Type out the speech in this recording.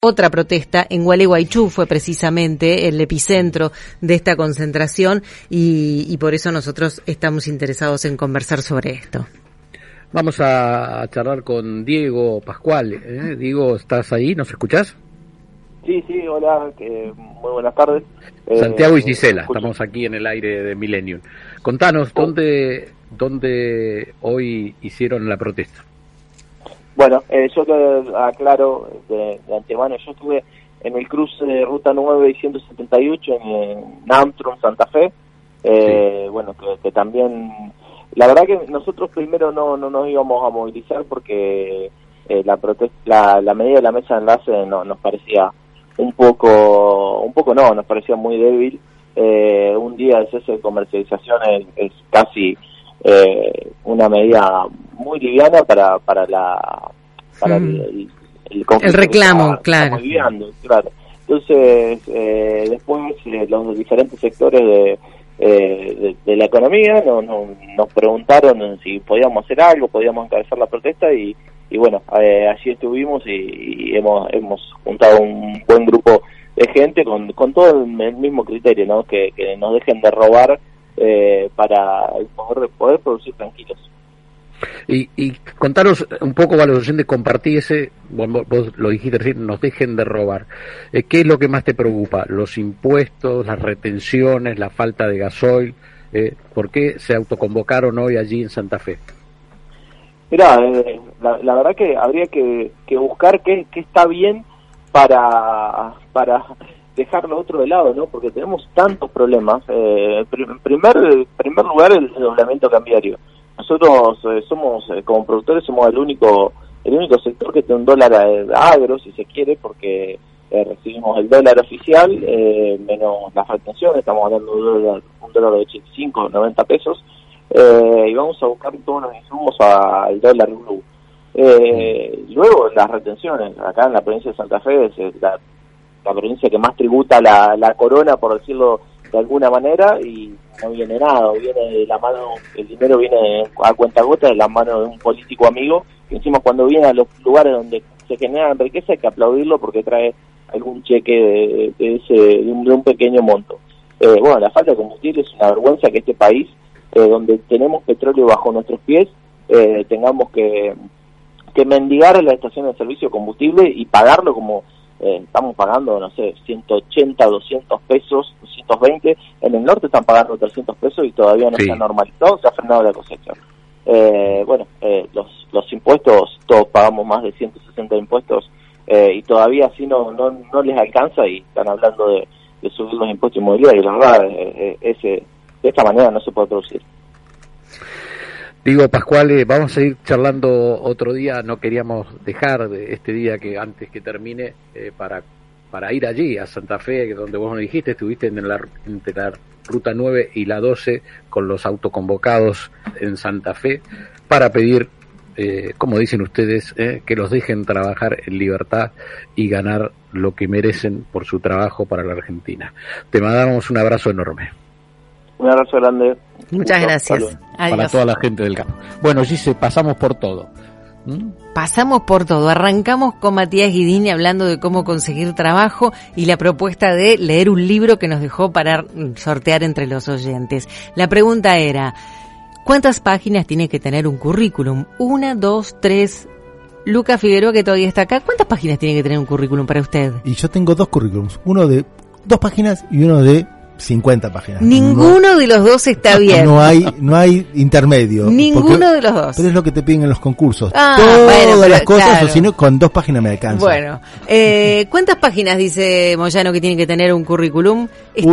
Otra protesta en Gualeguaychú fue precisamente el epicentro de esta concentración y, por eso nosotros estamos interesados en conversar sobre esto. Vamos a charlar con Diego Pascual. ¿eh? Diego, ¿estás ahí? ¿Nos escuchás? Sí, sí, hola, muy buenas tardes. Eh, Santiago y Gisela, estamos aquí en el aire de Millennium. Contanos, oh. ¿dónde, ¿dónde hoy hicieron la protesta? Bueno, eh, yo te aclaro de, antemano, yo estuve en el cruce de Ruta 9 y 178 en, Namtron, Santa Fe. Eh, Bueno, que, también, la verdad que nosotros primero no, no nos íbamos a movilizar porque eh, la, la, la medida de la mesa de enlace no, nos parecía un poco, un poco no, nos parecía muy débil. Eh, un día de cese de comercialización es casi eh, una medida muy liviana para, para, la, para el, el, reclamo, claro. claro. Entonces, eh, después eh, los diferentes sectores de, eh, de, la economía no, nos preguntaron si podíamos hacer algo, podíamos encabezar la protesta y, y bueno, eh, allí estuvimos y, hemos, hemos juntado un buen grupo de gente con, con todo el, mismo criterio, ¿no? Que, que nos dejen de robar eh, para poder, poder producir tranquilos. Y, y contaros un poco a los oyentes, compartí ese, vos, lo dijiste recién, nos dejen de robar. Eh, ¿Qué es lo que más te preocupa? ¿Los impuestos, las retenciones, la falta de gasoil? Eh, ¿Por qué se autoconvocaron hoy allí en Santa Fe? Mira, eh, la, verdad que habría que, que buscar qué, está bien para, para dejarlo otro de lado, ¿no? Porque tenemos tantos problemas. Eh, en primer, primer lugar, el desdoblamiento cambiario. Nosotros eh, somos, eh, como productores, somos el único el único sector que tiene un dólar agro, si se quiere, porque recibimos el dólar oficial menos las retenciones, estamos hablando de un dólar, un dólar de 85, 90 pesos, y vamos a buscar todos los insumos al dólar blue. luego las retenciones, acá en la provincia de Santa Fe es la la provincia que más tributa la, la corona, por decirlo de alguna manera, y no viene nada, viene de la mano, el dinero viene a cuenta gota de la mano de un político amigo, que encima cuando viene a los lugares donde se genera riqueza hay que aplaudirlo porque trae algún cheque de, ese, de un, pequeño monto. Eh, bueno, la falta de combustible es una vergüenza que este país, eh, donde tenemos petróleo bajo nuestros pies, eh, tengamos que, que mendigar en la estación de servicio combustible y pagarlo como eh, estamos pagando, no sé, 180, 200 pesos, 220, en el norte están pagando 300 pesos y todavía no se ha normalizado, se ha frenado la cosecha. Eh, bueno, eh, los, los impuestos, todos pagamos más de 160 impuestos y todavía así no, no, no les alcanza y están hablando de, subir los impuestos inmobiliarios, la verdad, ese, de esta manera no se puede producir. Digo, Pascual, vamos a ir charlando otro día. No queríamos dejar de este día que antes que termine eh, para, para ir allí, a Santa Fe, donde vos nos dijiste, estuviste en la, entre la ruta 9 y la 12 con los autoconvocados en Santa Fe para pedir, eh, como dicen ustedes, eh, que los dejen trabajar en libertad y ganar lo que merecen por su trabajo para la Argentina. Te mandamos un abrazo enorme. Un abrazo grande. Muchas gracias. Para toda la gente del campo. Bueno, se pasamos por todo. ¿Mm? Pasamos por todo. Arrancamos con Matías Guidini hablando de cómo conseguir trabajo y la propuesta de leer un libro que nos dejó para sortear entre los oyentes. La pregunta era, ¿cuántas páginas tiene que tener un currículum? Una, dos, tres. Luca Figueroa, que todavía está acá, ¿cuántas páginas tiene que tener un currículum para usted? Y yo tengo dos currículums, uno de dos páginas y uno de 50 páginas. Ninguno de los dos está bien. No hay, no hay intermedio. Ninguno de los dos. Pero es lo que te piden en los concursos. Ah, Todas las cosas, o si no, con dos páginas me alcanza. Bueno, eh, ¿cuántas páginas dice Moyano que tiene que tener un currículum? Está